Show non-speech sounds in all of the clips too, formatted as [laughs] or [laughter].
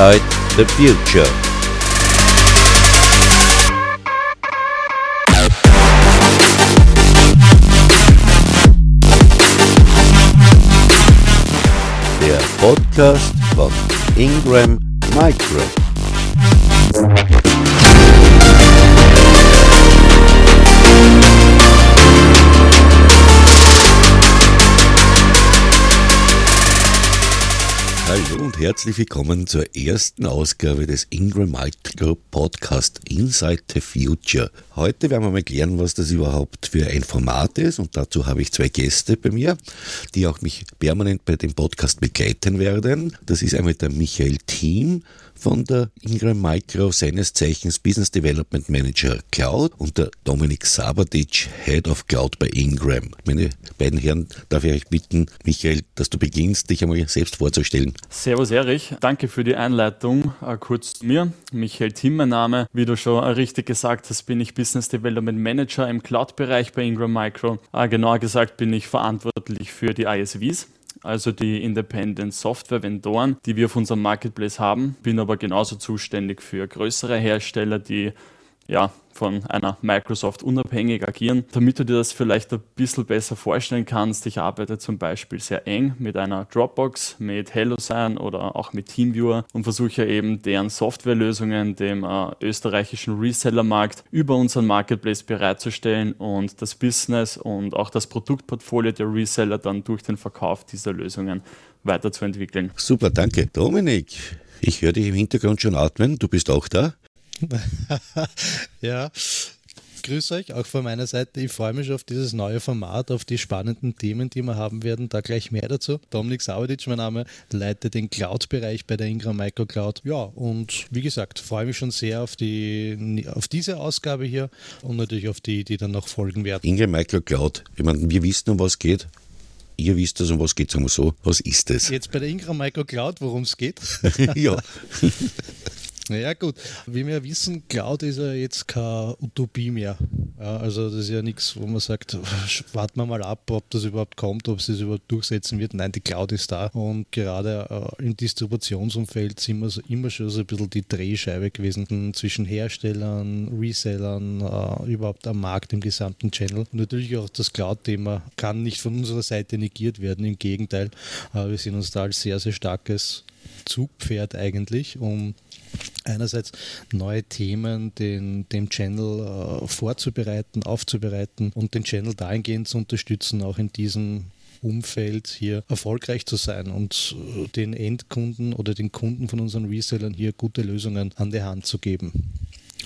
Inside the Future. Der Podcast von Ingram Micro. Herzlich willkommen zur ersten Ausgabe des Ingram Micro Podcast Inside the Future. Heute werden wir mal klären, was das überhaupt für ein Format ist und dazu habe ich zwei Gäste bei mir, die auch mich permanent bei dem Podcast begleiten werden. Das ist einmal der Michael Thiem von der Ingram Micro, seines Zeichens Business Development Manager Cloud und der Dominik Sabatic, Head of Cloud bei Ingram. Meine beiden Herren, darf ich euch bitten, Michael, dass du beginnst, dich einmal selbst vorzustellen. Servus Erich, danke für die Einleitung. Äh, kurz zu mir, Michael Thiem mein Name. Wie du schon richtig gesagt hast, bin ich Business Development Manager im Cloud-Bereich bei Ingram Micro. Äh, genauer gesagt bin ich verantwortlich für die ISVs also die Independent Software Vendoren, die wir auf unserem Marketplace haben. Bin aber genauso zuständig für größere Hersteller, die ja, von einer Microsoft unabhängig agieren. Damit du dir das vielleicht ein bisschen besser vorstellen kannst, ich arbeite zum Beispiel sehr eng mit einer Dropbox, mit HelloSign oder auch mit TeamViewer und versuche eben deren Softwarelösungen dem äh, österreichischen Resellermarkt über unseren Marketplace bereitzustellen und das Business und auch das Produktportfolio der Reseller dann durch den Verkauf dieser Lösungen weiterzuentwickeln. Super, danke. Dominik, ich höre dich im Hintergrund schon atmen. Du bist auch da. [laughs] ja, grüß euch, auch von meiner Seite. Ich freue mich auf dieses neue Format, auf die spannenden Themen, die wir haben werden. Da gleich mehr dazu. Dominik Saudic, mein Name, leite den Cloud-Bereich bei der Ingram Micro Cloud. Ja, und wie gesagt, freue mich schon sehr auf, die, auf diese Ausgabe hier und natürlich auf die, die dann noch folgen werden. Ingram Micro Cloud, ich meine, wir wissen, um was geht. Ihr wisst es, um was geht, sagen wir so. Was ist es? Jetzt bei der Ingram Micro Cloud, worum es geht. [laughs] ja. [laughs] Naja, gut. Wie wir wissen, Cloud ist ja jetzt keine Utopie mehr. Ja, also, das ist ja nichts, wo man sagt, [laughs] warten wir mal ab, ob das überhaupt kommt, ob es das überhaupt durchsetzen wird. Nein, die Cloud ist da. Und gerade äh, im Distributionsumfeld sind wir so immer schon so ein bisschen die Drehscheibe gewesen zwischen Herstellern, Resellern, äh, überhaupt am Markt, im gesamten Channel. Und natürlich auch das Cloud-Thema kann nicht von unserer Seite negiert werden. Im Gegenteil, äh, wir sehen uns da als sehr, sehr starkes Zugpferd eigentlich, um einerseits neue Themen den, dem Channel äh, vorzubereiten, aufzubereiten und den Channel dahingehend zu unterstützen, auch in diesem Umfeld hier erfolgreich zu sein und äh, den Endkunden oder den Kunden von unseren Resellern hier gute Lösungen an die Hand zu geben.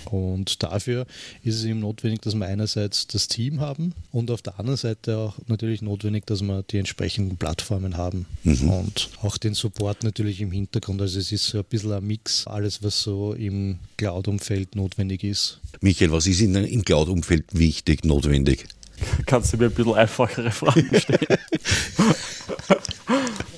Und dafür ist es eben notwendig, dass wir einerseits das Team haben und auf der anderen Seite auch natürlich notwendig, dass wir die entsprechenden Plattformen haben mhm. und auch den Support natürlich im Hintergrund. Also es ist so ein bisschen ein Mix, alles was so im Cloud-Umfeld notwendig ist. Michael, was ist Ihnen im Cloud-Umfeld wichtig, notwendig? Kannst du mir ein bisschen einfachere Fragen stellen? [laughs]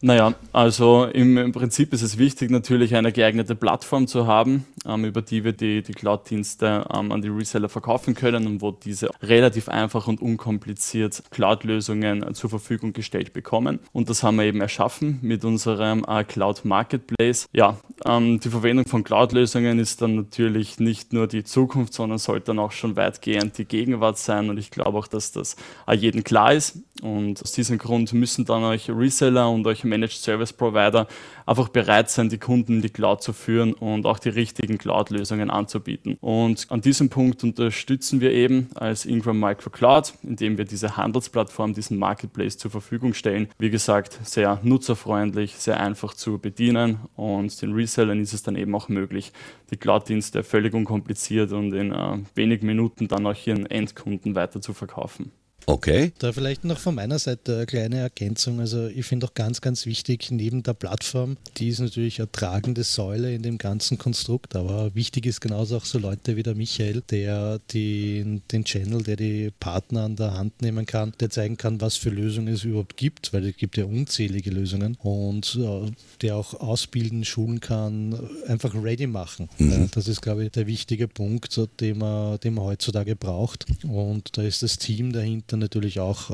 Naja, also im, im, Prinzip ist es wichtig, natürlich eine geeignete Plattform zu haben, ähm, über die wir die, die Cloud-Dienste ähm, an die Reseller verkaufen können und wo diese relativ einfach und unkompliziert Cloud-Lösungen zur Verfügung gestellt bekommen. Und das haben wir eben erschaffen mit unserem äh, Cloud Marketplace. Ja, ähm, die Verwendung von Cloud-Lösungen ist dann natürlich nicht nur die Zukunft, sondern sollte dann auch schon weitgehend die Gegenwart sein. Und ich glaube auch, dass das äh, jedem klar ist. Und aus diesem Grund müssen dann euch Reseller und euch Managed Service Provider einfach bereit sein, die Kunden in die Cloud zu führen und auch die richtigen Cloud-Lösungen anzubieten. Und an diesem Punkt unterstützen wir eben als Ingram Micro Cloud, indem wir diese Handelsplattform, diesen Marketplace zur Verfügung stellen. Wie gesagt, sehr nutzerfreundlich, sehr einfach zu bedienen und den Resellern ist es dann eben auch möglich, die Cloud-Dienste völlig unkompliziert und in äh, wenigen Minuten dann auch ihren Endkunden weiter zu verkaufen. Okay. Da vielleicht noch von meiner Seite eine kleine Ergänzung. Also ich finde auch ganz, ganz wichtig, neben der Plattform, die ist natürlich eine tragende Säule in dem ganzen Konstrukt, aber wichtig ist genauso auch so Leute wie der Michael, der die, den Channel, der die Partner an der Hand nehmen kann, der zeigen kann, was für Lösungen es überhaupt gibt, weil es gibt ja unzählige Lösungen und äh, der auch ausbilden, schulen kann, einfach ready machen. Mhm. Das ist, glaube ich, der wichtige Punkt, den man, den man heutzutage braucht und da ist das Team dahinter natürlich auch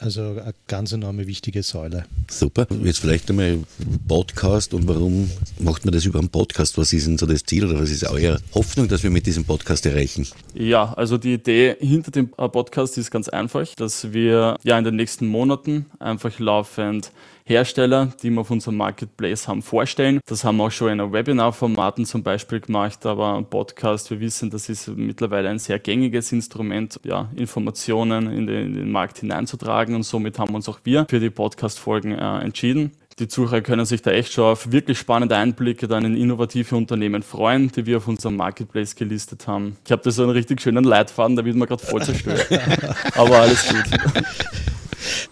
also eine ganz enorme wichtige Säule. Super. Jetzt vielleicht einmal Podcast und warum macht man das über einen Podcast? Was ist denn so das Ziel oder was ist eure Hoffnung, dass wir mit diesem Podcast erreichen? Ja, also die Idee hinter dem Podcast ist ganz einfach, dass wir ja in den nächsten Monaten einfach laufend Hersteller, die wir auf unserem Marketplace haben, vorstellen. Das haben wir auch schon in Webinar-Formaten zum Beispiel gemacht, aber ein Podcast, wir wissen, das ist mittlerweile ein sehr gängiges Instrument, ja, Informationen in den, in den Markt hineinzutragen und somit haben uns auch wir für die Podcast-Folgen äh, entschieden. Die Zuhörer können sich da echt schon auf wirklich spannende Einblicke dann in innovative Unternehmen freuen, die wir auf unserem Marketplace gelistet haben. Ich habe da so einen richtig schönen Leitfaden, da wird man gerade voll zerstört. [laughs] Aber alles gut.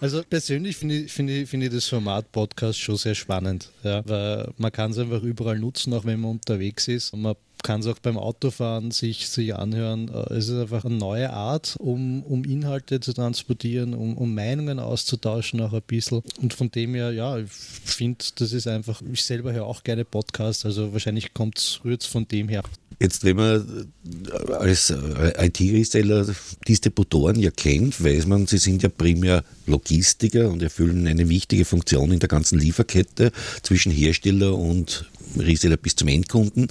Also persönlich finde ich, find ich, find ich das Format Podcast schon sehr spannend, ja, weil man kann es einfach überall nutzen, auch wenn man unterwegs ist. Und man kann es auch beim Autofahren sich, sich anhören. Äh, es ist einfach eine neue Art, um, um Inhalte zu transportieren, um, um Meinungen auszutauschen auch ein bisschen. Und von dem her, ja, ich finde, das ist einfach, ich selber höre auch gerne Podcasts, also wahrscheinlich kommt es von dem her. Jetzt, wenn man äh, als äh, IT-Reseller Distributoren ja kennt, weiß man, sie sind ja primär Logistiker und erfüllen eine wichtige Funktion in der ganzen Lieferkette zwischen Hersteller und Reseller bis zum Endkunden.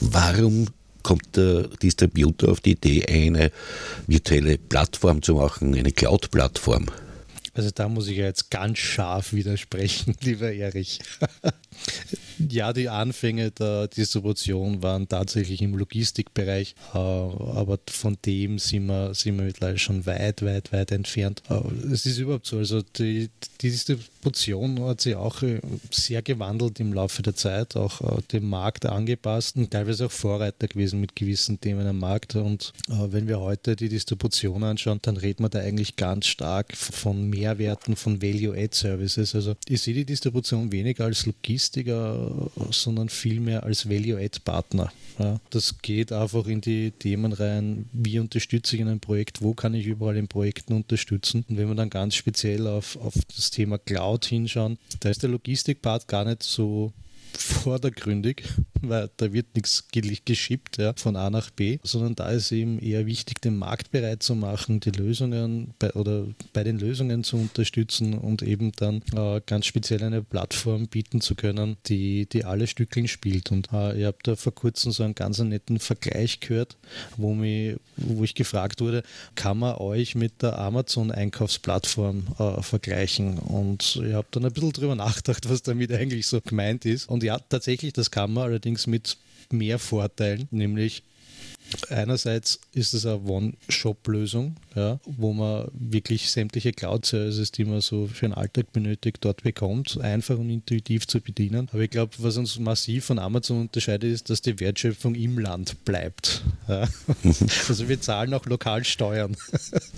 Warum kommt der Distributor auf die Idee, eine virtuelle Plattform zu machen, eine Cloud-Plattform? Also da muss ich ja jetzt ganz scharf widersprechen, [laughs] lieber Erich. Ja, die Anfänge der Distribution waren tatsächlich im Logistikbereich, äh, aber von dem sind wir, sind wir mittlerweile schon weit, weit, weit entfernt. Äh, es ist überhaupt so, also die, die Distribution hat sich auch äh, sehr gewandelt im Laufe der Zeit, auch dem Markt angepasst und teilweise auch Vorreiter gewesen mit gewissen Themen am Markt. Und wenn wir heute die Distribution anschauen, dann reden wir da eigentlich ganz stark von Mehrwerten, von Value-Add-Services. Also ich sehe die Distribution weniger als Logistiker sondern vielmehr als Value-Add-Partner. Ja, das geht einfach in die Themen rein, wie unterstütze ich in einem Projekt, wo kann ich überall in Projekten unterstützen. Und wenn wir dann ganz speziell auf, auf das Thema Cloud hinschauen, da ist der Logistikpart gar nicht so vordergründig, weil da wird nichts geschippt ja, von A nach B, sondern da ist eben eher wichtig, den Markt bereit zu machen, die Lösungen bei, oder bei den Lösungen zu unterstützen und eben dann äh, ganz speziell eine Plattform bieten zu können, die, die alle Stückchen spielt. Und äh, ich habe da vor kurzem so einen ganz netten Vergleich gehört, wo, mich, wo ich gefragt wurde, kann man euch mit der Amazon-Einkaufsplattform äh, vergleichen? Und ich habe dann ein bisschen drüber nachgedacht, was damit eigentlich so gemeint ist. Und ja, tatsächlich, das kann man allerdings mit mehr Vorteilen, nämlich Einerseits ist es eine One-Shop-Lösung, ja, wo man wirklich sämtliche Cloud-Services, die man so für den Alltag benötigt, dort bekommt, einfach und intuitiv zu bedienen. Aber ich glaube, was uns massiv von Amazon unterscheidet, ist, dass die Wertschöpfung im Land bleibt. Ja. [laughs] Also wir zahlen auch lokal Steuern.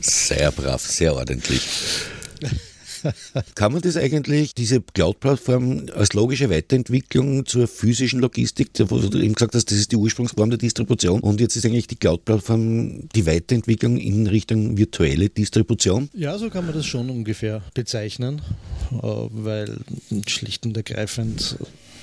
Sehr brav, sehr ordentlich. [laughs] Kann man das eigentlich, diese Cloud-Plattform, als logische Weiterentwicklung zur physischen Logistik, wo du eben gesagt hast, das ist die Ursprungsform der Distribution und jetzt ist eigentlich die Cloud-Plattform die Weiterentwicklung in Richtung virtuelle Distribution? Ja, so kann man das schon ungefähr bezeichnen, äh, weil schlicht und ergreifend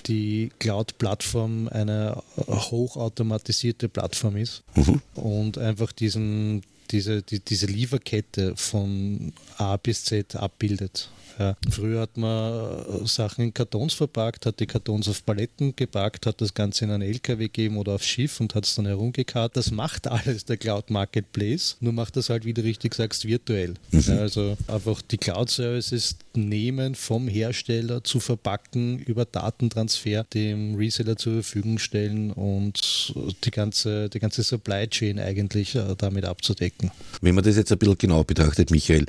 die Cloud-Plattform eine hochautomatisierte Plattform ist mhm. und einfach diesen diese, die, diese Lieferkette von A bis Z abbildet. Ja. Früher hat man äh, Sachen in Kartons verpackt, hat die Kartons auf Paletten gepackt, hat das Ganze in einen LKW gegeben oder aufs Schiff und hat es dann herumgekarrt. Das macht [laughs] alles der Cloud Marketplace, nur macht das halt, wie du richtig sagst, virtuell. Mhm. Ja, also einfach die Cloud Services nehmen vom Hersteller zu verpacken, über Datentransfer dem Reseller zur Verfügung stellen und die ganze, die ganze Supply Chain eigentlich äh, damit abzudecken. Wenn man das jetzt ein bisschen genau betrachtet, Michael,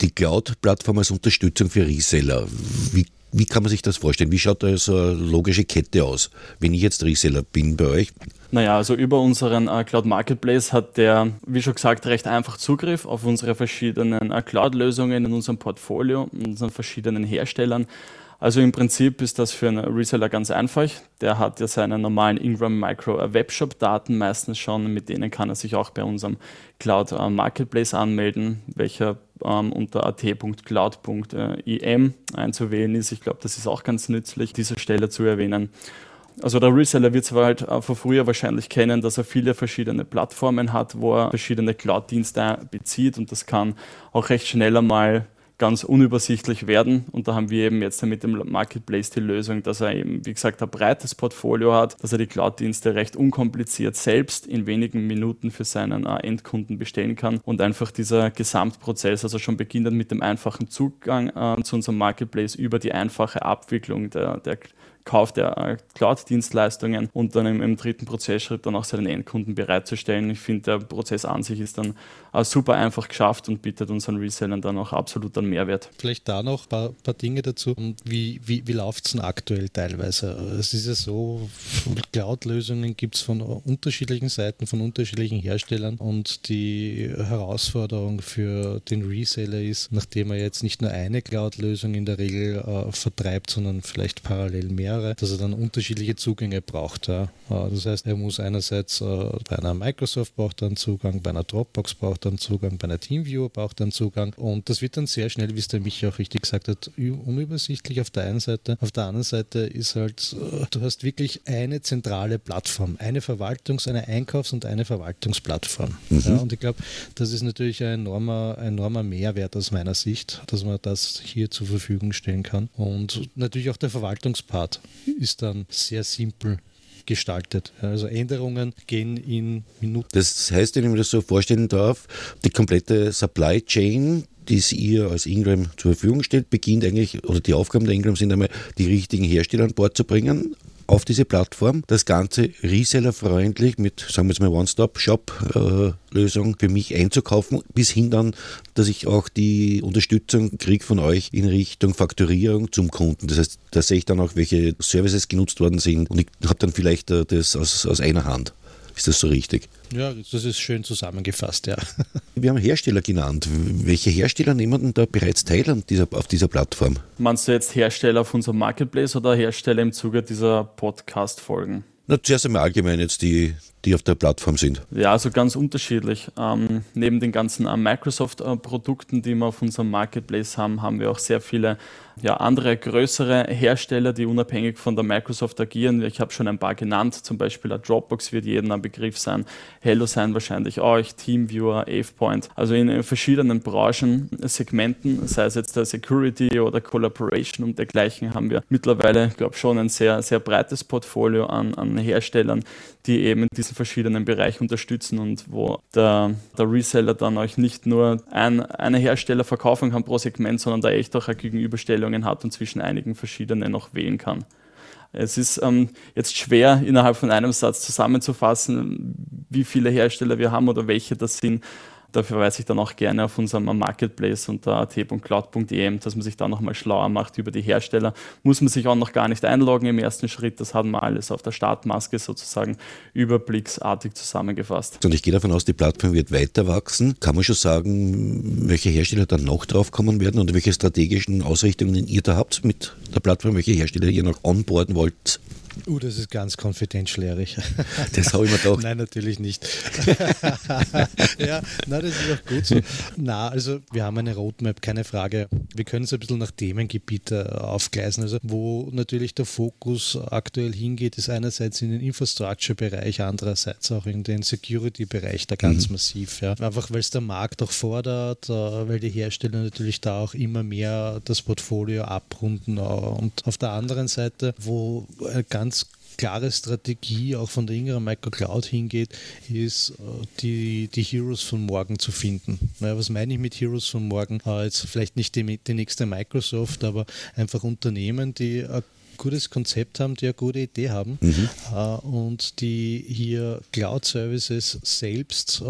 die Cloud-Plattform als Unterstützung für Reseller, wie wie kann man sich das vorstellen? Wie schaut da so eine logische Kette aus, wenn ich jetzt Reseller bin bei euch? Naja, also über unseren äh, Cloud Marketplace hat der, wie schon gesagt, recht einfach Zugriff auf unsere verschiedenen äh, Cloud-Lösungen in unserem Portfolio, in unseren verschiedenen Herstellern. Also im Prinzip ist das für einen Reseller ganz einfach. Der hat ja seine normalen Ingram Micro Webshop Daten meistens schon, mit denen kann er sich auch bei unserem Cloud äh, Marketplace anmelden, welcher ähm, unter at.cloud.im einzuwählen ist. Ich glaube, das ist auch ganz nützlich, diese Stelle zu erwähnen. also der Reseller wird zwar halt von früher wahrscheinlich kennen, dass er viele verschiedene Plattformen hat, wo er verschiedene Cloud-Dienste bezieht und das kann auch recht schnell einmal ganz unübersichtlich werden. Und da haben wir eben jetzt mit dem Marketplace die Lösung, dass er eben, wie gesagt, ein breites Portfolio hat, dass er die Cloud-Dienste recht unkompliziert selbst in wenigen Minuten für seinen äh, Endkunden bestellen kann und einfach dieser Gesamtprozess, also schon beginnend mit dem einfachen Zugang äh, zu unserem Marketplace über die einfache Abwicklung der, der Kauf der äh, Cloud-Dienstleistungen und dann im, im, dritten Prozessschritt dann auch seinen Endkunden bereitzustellen. Ich finde, der Prozess an sich ist dann super einfach geschafft und bietet unseren Resellern dann auch absolut einen Mehrwert. Vielleicht da noch ein paar, paar Dinge dazu. Wie, wie, wie läuft es denn aktuell teilweise? Es ist ja so, Cloud-Lösungen gibt es von unterschiedlichen Seiten, von unterschiedlichen Herstellern und die Herausforderung für den Reseller ist, nachdem er jetzt nicht nur eine Cloud-Lösung in der Regel äh, vertreibt, sondern vielleicht parallel mehr, Jahre, dass er dann unterschiedliche Zugänge braucht. Ja. Äh, das heißt, er muss einerseits äh, bei einer Microsoft braucht er einen Zugang, bei einer Dropbox braucht er einen Zugang, bei einer Teamviewer braucht er einen Zugang und das wird dann sehr schnell, wie es der Michi auch richtig gesagt hat, unübersichtlich auf der einen Seite. Auf der anderen Seite ist halt, äh, du hast wirklich eine zentrale Plattform, eine Verwaltungs-, eine Einkaufs- und eine Verwaltungsplattform. Mhm. Ja, und ich glaube, das ist natürlich ein enormer, enormer Mehrwert aus meiner Sicht, dass man das hier zur Verfügung stellen kann. Und natürlich auch der Verwaltungspart ist dann sehr simpel gestaltet. Also Änderungen gehen in Minuten. Das heißt, wenn ich mir das so vorstellen darf, die komplette Supply Chain, die es ihr als Ingram zur Verfügung stellt, beginnt eigentlich, oder die Aufgaben der Ingram sind einmal, die richtigen Hersteller an Bord zu bringen, auf diese Plattform. Das Ganze resellerfreundlich mit, sagen wir jetzt mal, One-Stop-Shop-Lösung für mich einzukaufen, bis hin dann, dass ich auch die Unterstützung kriege von euch in Richtung Fakturierung zum Kunden. Das heißt, da sehe ich dann auch, welche Services genutzt worden sind und ich habe dann vielleicht äh, das aus, aus einer Hand. Ist das so richtig? Ja, das ist schön zusammengefasst, ja. [laughs] Wir haben Hersteller genannt. Welche Hersteller nehmen denn da bereits teil an dieser, auf dieser Plattform? Meinst du jetzt Hersteller auf unserem Marketplace oder Hersteller im Zuge dieser Podcast-Folgen? Na, zuerst einmal allgemein jetzt die, die auf der Plattform sind. Ja, also ganz unterschiedlich. Ähm, neben den ganzen äh, Microsoft-Produkten, die wir auf unserem Marketplace haben, haben wir auch sehr viele ja, andere größere Hersteller, die unabhängig von der Microsoft agieren. Ich habe schon ein paar genannt, zum Beispiel Dropbox wird jedem ein Begriff sein, Hello sein wahrscheinlich euch, Teamviewer, AvePoint. Also in verschiedenen Branchen, Segmenten, sei es jetzt der Security oder Collaboration und dergleichen, haben wir mittlerweile, glaube ich, schon ein sehr, sehr breites Portfolio an, an Herstellern, die eben in diesen verschiedenen Bereichen unterstützen und wo der, der Reseller dann euch nicht nur ein, eine Hersteller verkaufen kann pro Segment, sondern da echt auch eine Gegenüberstellung Einstellungen hat und zwischen einigen verschiedenen noch wählen kann. Es ist ähm, jetzt schwer innerhalb von einem Satz zusammenzufassen, wie viele Hersteller wir haben oder welche das sind. Da verweise ich dann auch gerne auf unserem Marketplace unter at.cloud.em, dass man sich da nochmal schlauer macht über die Hersteller. Muss man sich auch noch gar nicht einloggen im ersten Schritt. Das haben wir alles auf der Startmaske sozusagen überblicksartig zusammengefasst. Und ich gehe davon aus, die Plattform wird weiter wachsen. Kann man schon sagen, welche Hersteller dann noch drauf kommen werden und welche strategischen Ausrichtungen ihr da habt mit der Plattform, welche Hersteller ihr noch onboarden wollt? Uh, das ist ganz confidential, Erich. [laughs] Das habe ich mir gedacht. nein, natürlich nicht. [laughs] ja, nein, das ist auch gut so. Na, also wir haben eine Roadmap, keine Frage. Wir können es ein bisschen nach Themengebiet äh, aufgleisen. Also wo natürlich der Fokus aktuell hingeht, ist einerseits in den Infrastructure-Bereich, andererseits auch in den Security-Bereich da ganz mhm. massiv. Ja. Einfach weil es der Markt auch fordert, äh, weil die Hersteller natürlich da auch immer mehr das Portfolio abrunden. Äh, und auf der anderen Seite, wo ganz ganz klare Strategie auch von der Ingram Microcloud hingeht, ist äh, die, die Heroes von morgen zu finden. Naja, was meine ich mit Heroes von morgen? Äh, jetzt vielleicht nicht die, die nächste Microsoft, aber einfach Unternehmen, die ein gutes Konzept haben, die eine gute Idee haben mhm. Äh, und die hier Cloud-Services selbst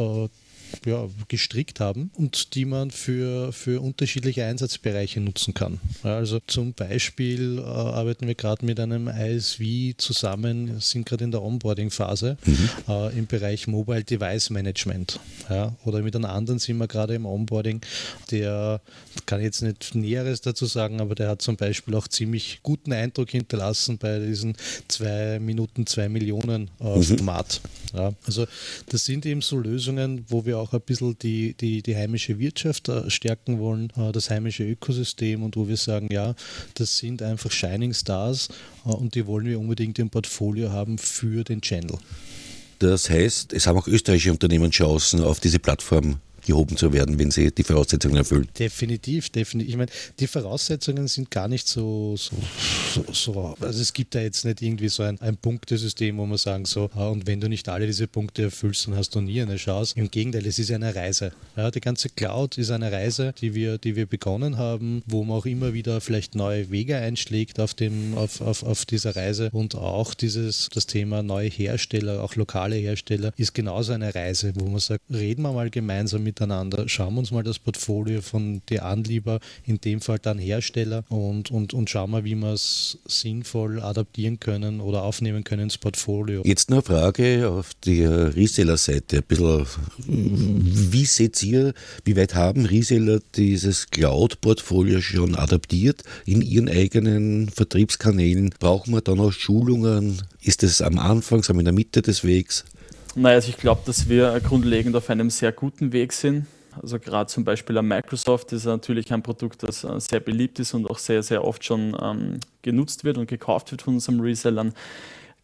ja, gestrickt haben und die man für, für unterschiedliche Einsatzbereiche nutzen kann. Ja, also zum Beispiel äh, arbeiten wir gerade mit einem ISV zusammen, sind gerade in der Onboarding-Phase mhm. äh, im Bereich Mobile Device Management. Ja, oder mit einem anderen sind wir gerade im Onboarding, der kann jetzt nicht Näheres dazu sagen, aber der hat zum Beispiel auch ziemlich guten Eindruck hinterlassen bei diesen zwei Minuten, zwei Millionen äh, mhm. Format. Ja, also das sind eben so Lösungen, wo wir wir auch ein bisschen die, die, die heimische Wirtschaft äh, stärken wollen, äh, das heimische Ökosystem und wo wir sagen, ja, das sind einfach Shining Stars äh, und die wollen wir unbedingt im Portfolio haben für den Channel. Das heißt, es haben auch österreichische Unternehmen Chancen, auf diese Plattform gehoben zu werden, wenn sie die Voraussetzungen erfüllen. Definitiv, definitiv. Ich meine, die Voraussetzungen sind gar nicht so, so, so, so, also es gibt da jetzt nicht irgendwie so ein, ein Punktesystem, wo man sagen so, ah, und wenn du nicht alle diese Punkte erfüllst, dann hast du nie eine Chance. Im Gegenteil, es ist eine Reise. Ja, die ganze Cloud ist eine Reise, die wir, die wir begonnen haben, wo man auch immer wieder vielleicht neue Wege einschlägt auf, dem, auf, auf, auf dieser Reise und auch dieses, das Thema neue Hersteller, auch lokale Hersteller, ist genauso eine Reise, wo man sagt, reden wir mal gemeinsam mit miteinander. Schauen wir uns mal das Portfolio von dir an, lieber in dem Fall dann Hersteller und, und, und schauen wir, wie wir es sinnvoll adaptieren können oder aufnehmen können ins Portfolio. Jetzt eine Frage auf der Reseller-Seite. Ein bisschen, wie seht ihr, wie weit haben Reseller dieses Cloud-Portfolio schon adaptiert in ihren eigenen Vertriebskanälen? Brauchen wir da noch Schulungen? Ist es am Anfang, wir in der Mitte des Wegs? Naja, also ich glaube, dass wir grundlegend auf einem sehr guten Weg sind. Also gerade zum Beispiel an Microsoft ist natürlich ein Produkt, das äh, sehr beliebt ist und auch sehr, sehr oft schon ähm, genutzt wird und gekauft wird von unseren Resellern.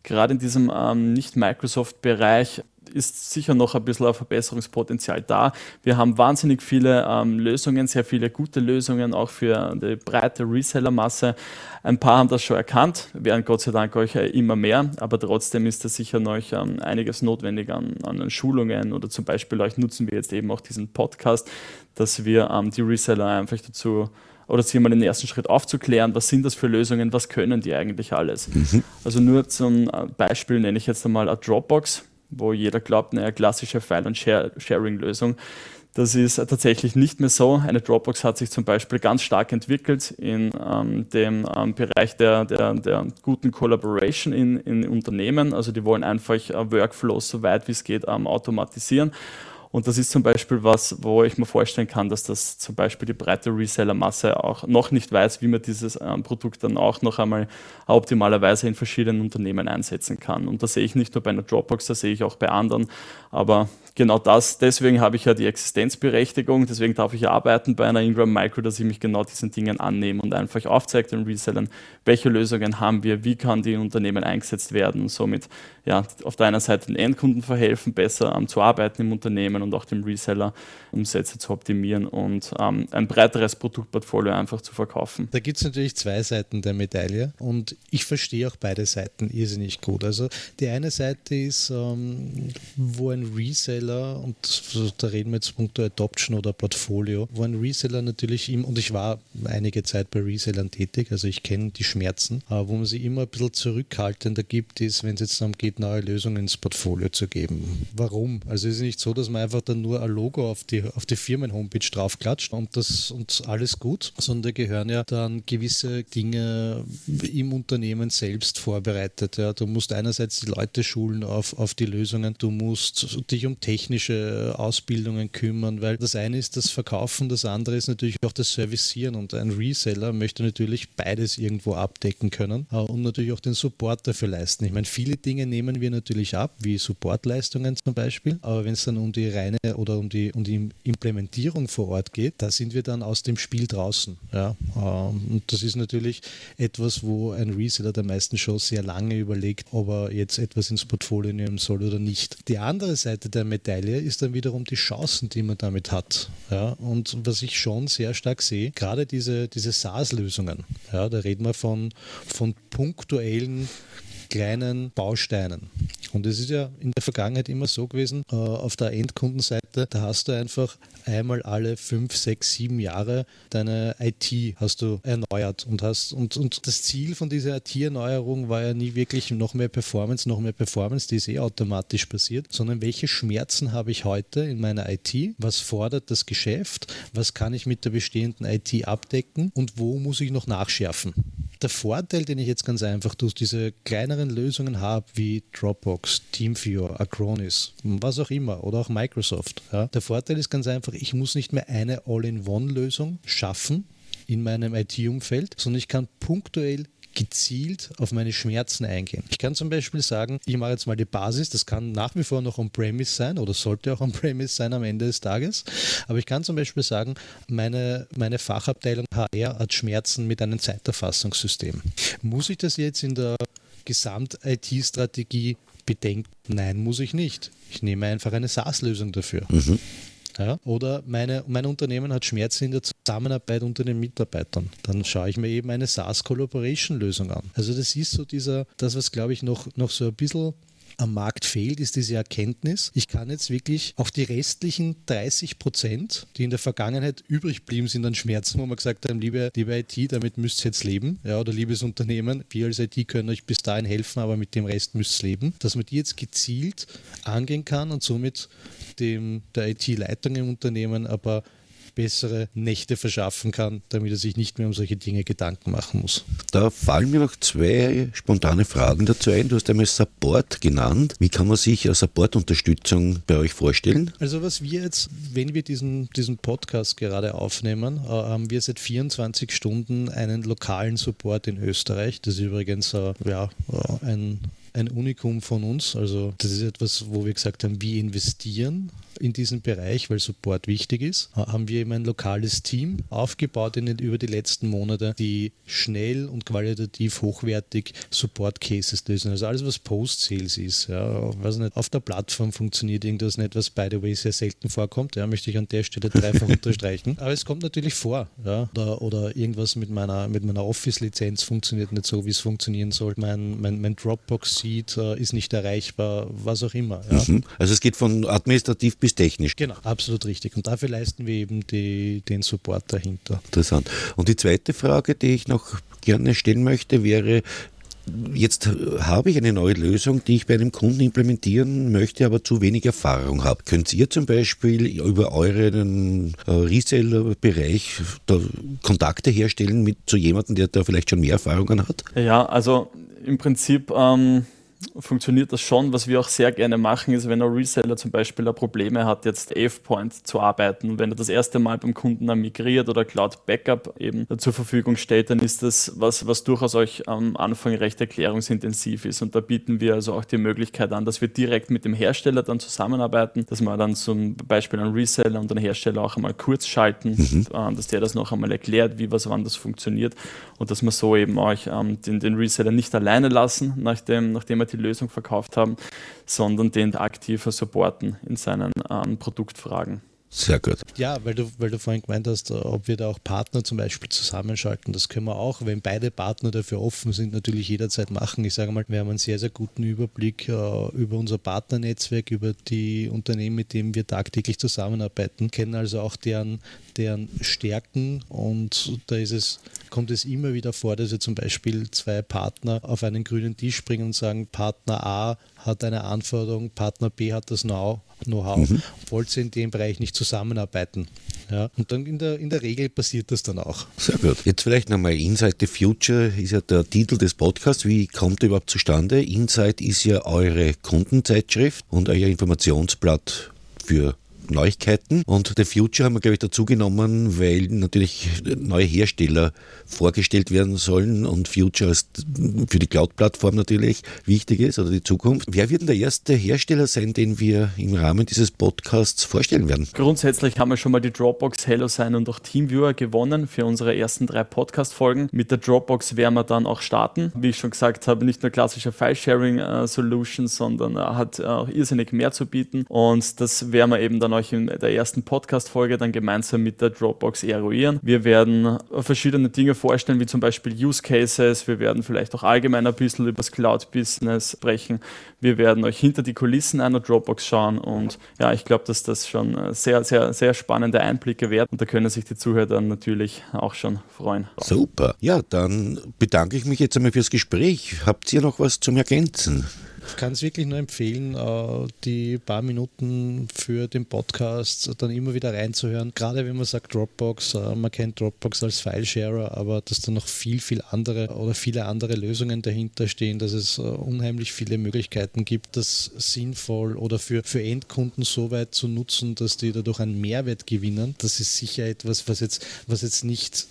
Gerade in diesem ähm, Nicht-Microsoft-Bereich ist sicher noch ein bisschen ein Verbesserungspotenzial da. Wir haben wahnsinnig viele ähm, Lösungen, sehr viele gute Lösungen, auch für die breite Resellermasse. Ein paar haben das schon erkannt, werden Gott sei Dank euch immer mehr, aber trotzdem ist da sicher noch ähm, einiges notwendig an, an, Schulungen oder zum Beispiel euch nutzen wir jetzt eben auch diesen Podcast, dass wir ähm, die Reseller einfach dazu oder sie mal den ersten Schritt aufzuklären, was sind das für Lösungen, was können die eigentlich alles. Mhm. Also nur zum äh, Beispiel nenne ich jetzt einmal eine Dropbox wo jeder glaubt, eine klassische File- und Sharing-Lösung. Das ist tatsächlich nicht mehr so. Eine Dropbox hat sich zum Beispiel ganz stark entwickelt in ähm, dem ähm, Bereich der, der, der, guten Collaboration in, in Unternehmen. Also die wollen einfach äh, Workflows so weit wie es geht ähm, automatisieren. Und das ist zum Beispiel was, wo ich mir vorstellen kann, dass das zum Beispiel die breite Resellermasse auch noch nicht weiß, wie man dieses ähm, Produkt dann auch noch einmal optimalerweise in verschiedenen Unternehmen einsetzen kann. Und das sehe ich nicht nur bei einer Dropbox, das sehe ich auch bei anderen. Aber genau das, deswegen habe ich ja die Existenzberechtigung, deswegen darf ich arbeiten bei einer Ingram Micro, dass ich mich genau diesen Dingen annehme und einfach aufzeige den Resellern, welche Lösungen haben wir, wie kann die in Unternehmen eingesetzt werden und somit ja, auf der einen Seite den Endkunden verhelfen, besser um, zu arbeiten im Unternehmen und auch dem Reseller Umsätze zu optimieren und ähm, ein breiteres Produktportfolio einfach zu verkaufen. Da gibt es natürlich zwei Seiten der Medaille und ich verstehe auch beide Seiten irrsinnig gut. Also die eine Seite ist, ähm, wo ein Reseller, und da reden wir jetzt punkto Adoption oder Portfolio, wo ein Reseller natürlich ihm, und ich war einige Zeit bei Resellern tätig, also ich kenne die Schmerzen, äh, wo man sie immer ein bisschen zurückhaltender gibt, ist, wenn es jetzt darum geht, neue Lösungen ins Portfolio zu geben. Warum? Also es ist nicht so, dass man einfach dann nur ein Logo auf die, auf die Firmen-Homepage draufklatscht und das und alles gut, sondern da gehören ja dann gewisse Dinge im Unternehmen selbst vorbereitet. Ja. Du musst einerseits die Leute schulen auf, auf die Lösungen, du musst dich um technische Ausbildungen kümmern, weil das eine ist das Verkaufen, das andere ist natürlich auch das Servicieren und ein Reseller möchte natürlich beides irgendwo abdecken können äh, und natürlich auch den Support dafür leisten. Ich meine, viele Dinge nehmen wir natürlich ab, wie Supportleistungen zum Beispiel, aber wenn es dann um die reine oder um die, um die Implementierung vor Ort geht, da sind wir dann aus dem Spiel draußen. Ja? Ähm, und das ist natürlich etwas, wo ein Reseller der meisten Shows sehr lange überlegt, ob er jetzt etwas ins Portfolio nehmen soll oder nicht. Die andere Seite der Medaille ist dann wiederum die Chancen, die man damit hat. Ja? Und was ich schon sehr stark sehe, gerade diese, diese SaaS-Lösungen, ja, da reden wir von, von punktuellen kleinen Bausteinen. Und es ist ja in der Vergangenheit immer so gewesen, äh, auf der Endkundenseite, da hast du einfach einmal alle fünf, sechs, sieben Jahre deine IT hast du erneuert und hast und, und das Ziel von dieser IT-Erneuerung war ja nie wirklich noch mehr Performance, noch mehr Performance, die ist eh automatisch passiert, sondern welche Schmerzen habe ich heute in meiner IT? Was fordert das Geschäft? Was kann ich mit der bestehenden IT abdecken und wo muss ich noch nachschärfen? der Vorteil, den ich jetzt ganz einfach durch diese kleineren Lösungen habe, wie Dropbox, TeamViewer, Acronis, was auch immer, oder auch Microsoft, ja, der Vorteil ist ganz einfach, ich muss nicht mehr eine All-in-One-Lösung schaffen in meinem IT-Umfeld, sondern ich kann punktuell gezielt auf meine Schmerzen eingehen. Ich kann zum Beispiel sagen, ich mache jetzt mal die Basis, das kann nach wie vor noch on-premise sein oder sollte auch on-premise sein am Ende des Tages, aber ich kann zum Beispiel sagen, meine, meine Fachabteilung HR hat Schmerzen mit einem Zeiterfassungssystem. Muss ich das jetzt in der Gesamt-IT-Strategie bedenken? Nein, muss ich nicht. Ich nehme einfach eine SaaS-Lösung dafür. Mhm. Ja, oder meine, mein Unternehmen hat Schmerzen in der Zusammenarbeit unter den Mitarbeitern. Dann schaue ich mir eben eine SaaS-Collaboration-Lösung an. Also das ist so dieser, das, was glaube ich noch, noch so ein bisschen am Markt fehlt, ist diese Erkenntnis, ich kann jetzt wirklich auch die restlichen 30 Prozent, die in der Vergangenheit übrig blieben, sind dann Schmerzen, wo man gesagt haben, liebe, liebe IT, damit müsst ihr jetzt leben, ja, oder liebes Unternehmen, wir als IT können euch bis dahin helfen, aber mit dem Rest müsst ihr leben, dass man die jetzt gezielt angehen kann und somit dem, der IT-Leitung im Unternehmen aber bessere Nächte verschaffen kann, damit er sich nicht mehr um solche Dinge Gedanken machen muss. Da fallen mir noch zwei spontane Fragen dazu ein. Du hast einmal Support genannt. Wie kann man sich eine Support-Unterstützung bei euch vorstellen? Also was wir jetzt, wenn wir diesen, diesen Podcast gerade aufnehmen, äh, haben wir seit 24 Stunden einen lokalen Support in Österreich. Das ist übrigens äh, ja, äh, ein ein Unikum von uns. Also das ist etwas, wo wir gesagt haben, wir investieren in diesem Bereich, weil Support wichtig ist, haben wir eben ein lokales Team aufgebaut in den, über die letzten Monate, die schnell und qualitativ hochwertig Support Cases lösen. Also alles, was Post-Sales ist. Ja, weiß nicht, auf der Plattform funktioniert irgendwas nicht, was by the way sehr selten vorkommt. Ja, möchte ich an der Stelle dreifach [laughs] unterstreichen. Aber es kommt natürlich vor. Ja, oder, oder irgendwas mit meiner, mit meiner Office-Lizenz funktioniert nicht so, wie es funktionieren soll. Mein, mein, mein Dropbox-Seed äh, ist nicht erreichbar, was auch immer. Ja. Mhm. Also es geht von administrativ bis technisch. Genau, absolut richtig. Und dafür leisten wir eben die, den Support dahinter. Interessant. Und die zweite Frage, die ich noch gerne stellen möchte, wäre, Jetzt habe ich eine neue Lösung, die ich bei einem Kunden implementieren möchte, aber zu wenig Erfahrung habe. Könnt ihr zum Beispiel über euren äh, Reseller-Bereich Kontakte herstellen mit zu jemandem, der da vielleicht schon mehr Erfahrungen hat? Ja, also im Prinzip ähm, funktioniert das schon. Was wir auch sehr gerne machen, ist, wenn ein Reseller zum Beispiel Probleme hat, jetzt AvePoint zu arbeiten. Wenn er das erste Mal beim Kunden migriert oder Cloud Backup eben zur Verfügung steht, dann ist das was, was durchaus euch am Anfang recht erklärungsintensiv ist. Und da bieten wir also auch die Möglichkeit an, dass wir direkt mit dem Hersteller dann zusammenarbeiten, dass wir dann zum Beispiel einen Reseller und einen Hersteller auch einmal kurz schalten, mhm. Äh, dass der das noch einmal erklärt, wie was wann das funktioniert und dass wir so eben euch ähm, den, den Reseller nicht alleine lassen, nachdem, nachdem er die Lösung verkauft haben, sondern den aktiver supporten in seinen ähm, Produktfragen. Sehr gut. Ja, weil du, weil du vorhin gemeint hast, äh, ob wir da auch Partner zum Beispiel zusammenschalten. Das können wir auch, wenn beide Partner dafür offen sind, natürlich jederzeit machen. Ich sage mal, wir haben einen sehr, sehr guten Überblick uh, über unser Partnernetzwerk, über die Unternehmen, mit denen wir tagtäglich zusammenarbeiten, kennen also auch deren, deren Stärken und da ist es, kommt es immer wieder vor, dass wir zum Beispiel zwei Partner auf einen grünen Tisch bringen und sagen, Partner A hat eine Anforderung, Partner B hat das Know-how, Know mhm. wollt ihr in dem Bereich nicht zusammenarbeiten? Ja, und dann in der, in der Regel passiert das dann auch. Sehr gut. Jetzt vielleicht nochmal Inside the Future ist ja der Titel des Podcasts. Wie kommt er überhaupt zustande? Inside ist ja eure Kundenzeitschrift und euer Informationsblatt für Neuigkeiten. Und The Future haben wir, glaube ich, dazu genommen, weil natürlich neue Hersteller vorgestellt werden sollen und Future ist für die Cloud-Plattform natürlich wichtig ist oder die Zukunft. Wer wird denn der erste Hersteller sein, den wir im Rahmen dieses Podcasts vorstellen werden? Grundsätzlich haben wir schon mal die Dropbox HelloSign und auch TeamViewer gewonnen für unsere ersten drei Podcast-Folgen. Mit der Dropbox werden wir dann auch starten. Wie ich schon gesagt habe, nicht nur klassische File-Sharing-Solution, sondern hat auch irrsinnig mehr zu bieten. Und das werden wir eben dann euch in der ersten Podcast-Folge dann gemeinsam mit der Dropbox eruieren. Wir werden verschiedene Dinge vorstellen, wie zum Beispiel Use Cases. Wir werden vielleicht auch allgemein ein bisschen über das Cloud-Business sprechen. Wir werden euch hinter die Kulissen einer Dropbox schauen und ja, ich glaube, dass das schon sehr, sehr, sehr spannende Einblicke werden und da können sich die Zuhörer dann natürlich auch schon freuen. Super. Ja, dann bedanke ich mich jetzt einmal fürs Gespräch. Habt ihr noch was zum Ergänzen? Ich kann es wirklich nur empfehlen, äh, die paar Minuten für den Podcast dann immer wieder reinzuhören. Gerade wenn man sagt Dropbox, äh, man kennt Dropbox als File-Sharer, aber dass da noch viel, viel andere oder viele andere Lösungen dahinter stehen, dass es äh, unheimlich viele Möglichkeiten gibt, das sinnvoll oder für, für Endkunden so weit zu nutzen, dass die dadurch einen Mehrwert gewinnen. Das ist sicher etwas, was jetzt, was jetzt nicht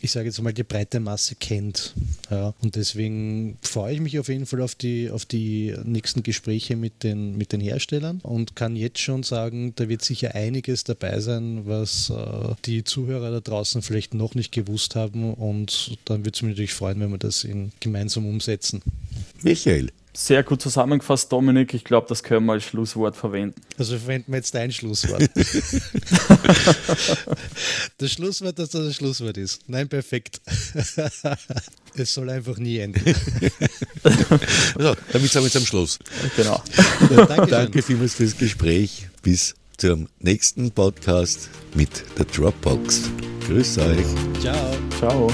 ich sage jetzt mal, die breite Masse kennt. Ja, und deswegen freue ich mich auf jeden Fall auf die, auf die nächsten Gespräche mit den, mit den Herstellern und kann jetzt schon sagen, da wird sicher einiges dabei sein, was äh, die Zuhörer da draußen vielleicht noch nicht gewusst haben. Und dann würde es mich natürlich freuen, wenn wir das in, gemeinsam umsetzen. Michael, sehr gut zusammengefasst, Dominik. Ich glaube, das können wir als Schlusswort verwenden. Also verwenden wir jetzt dein Schlusswort. [laughs] das Schlusswort, dass das das Schlusswort ist. Nein, perfekt. [laughs] es soll einfach nie enden. [laughs] also, damit sind wir jetzt am Schluss. Genau. Ja, Danke vielmals fürs Gespräch. Bis zum nächsten Podcast mit der Dropbox. Grüß euch. Ciao. Ciao.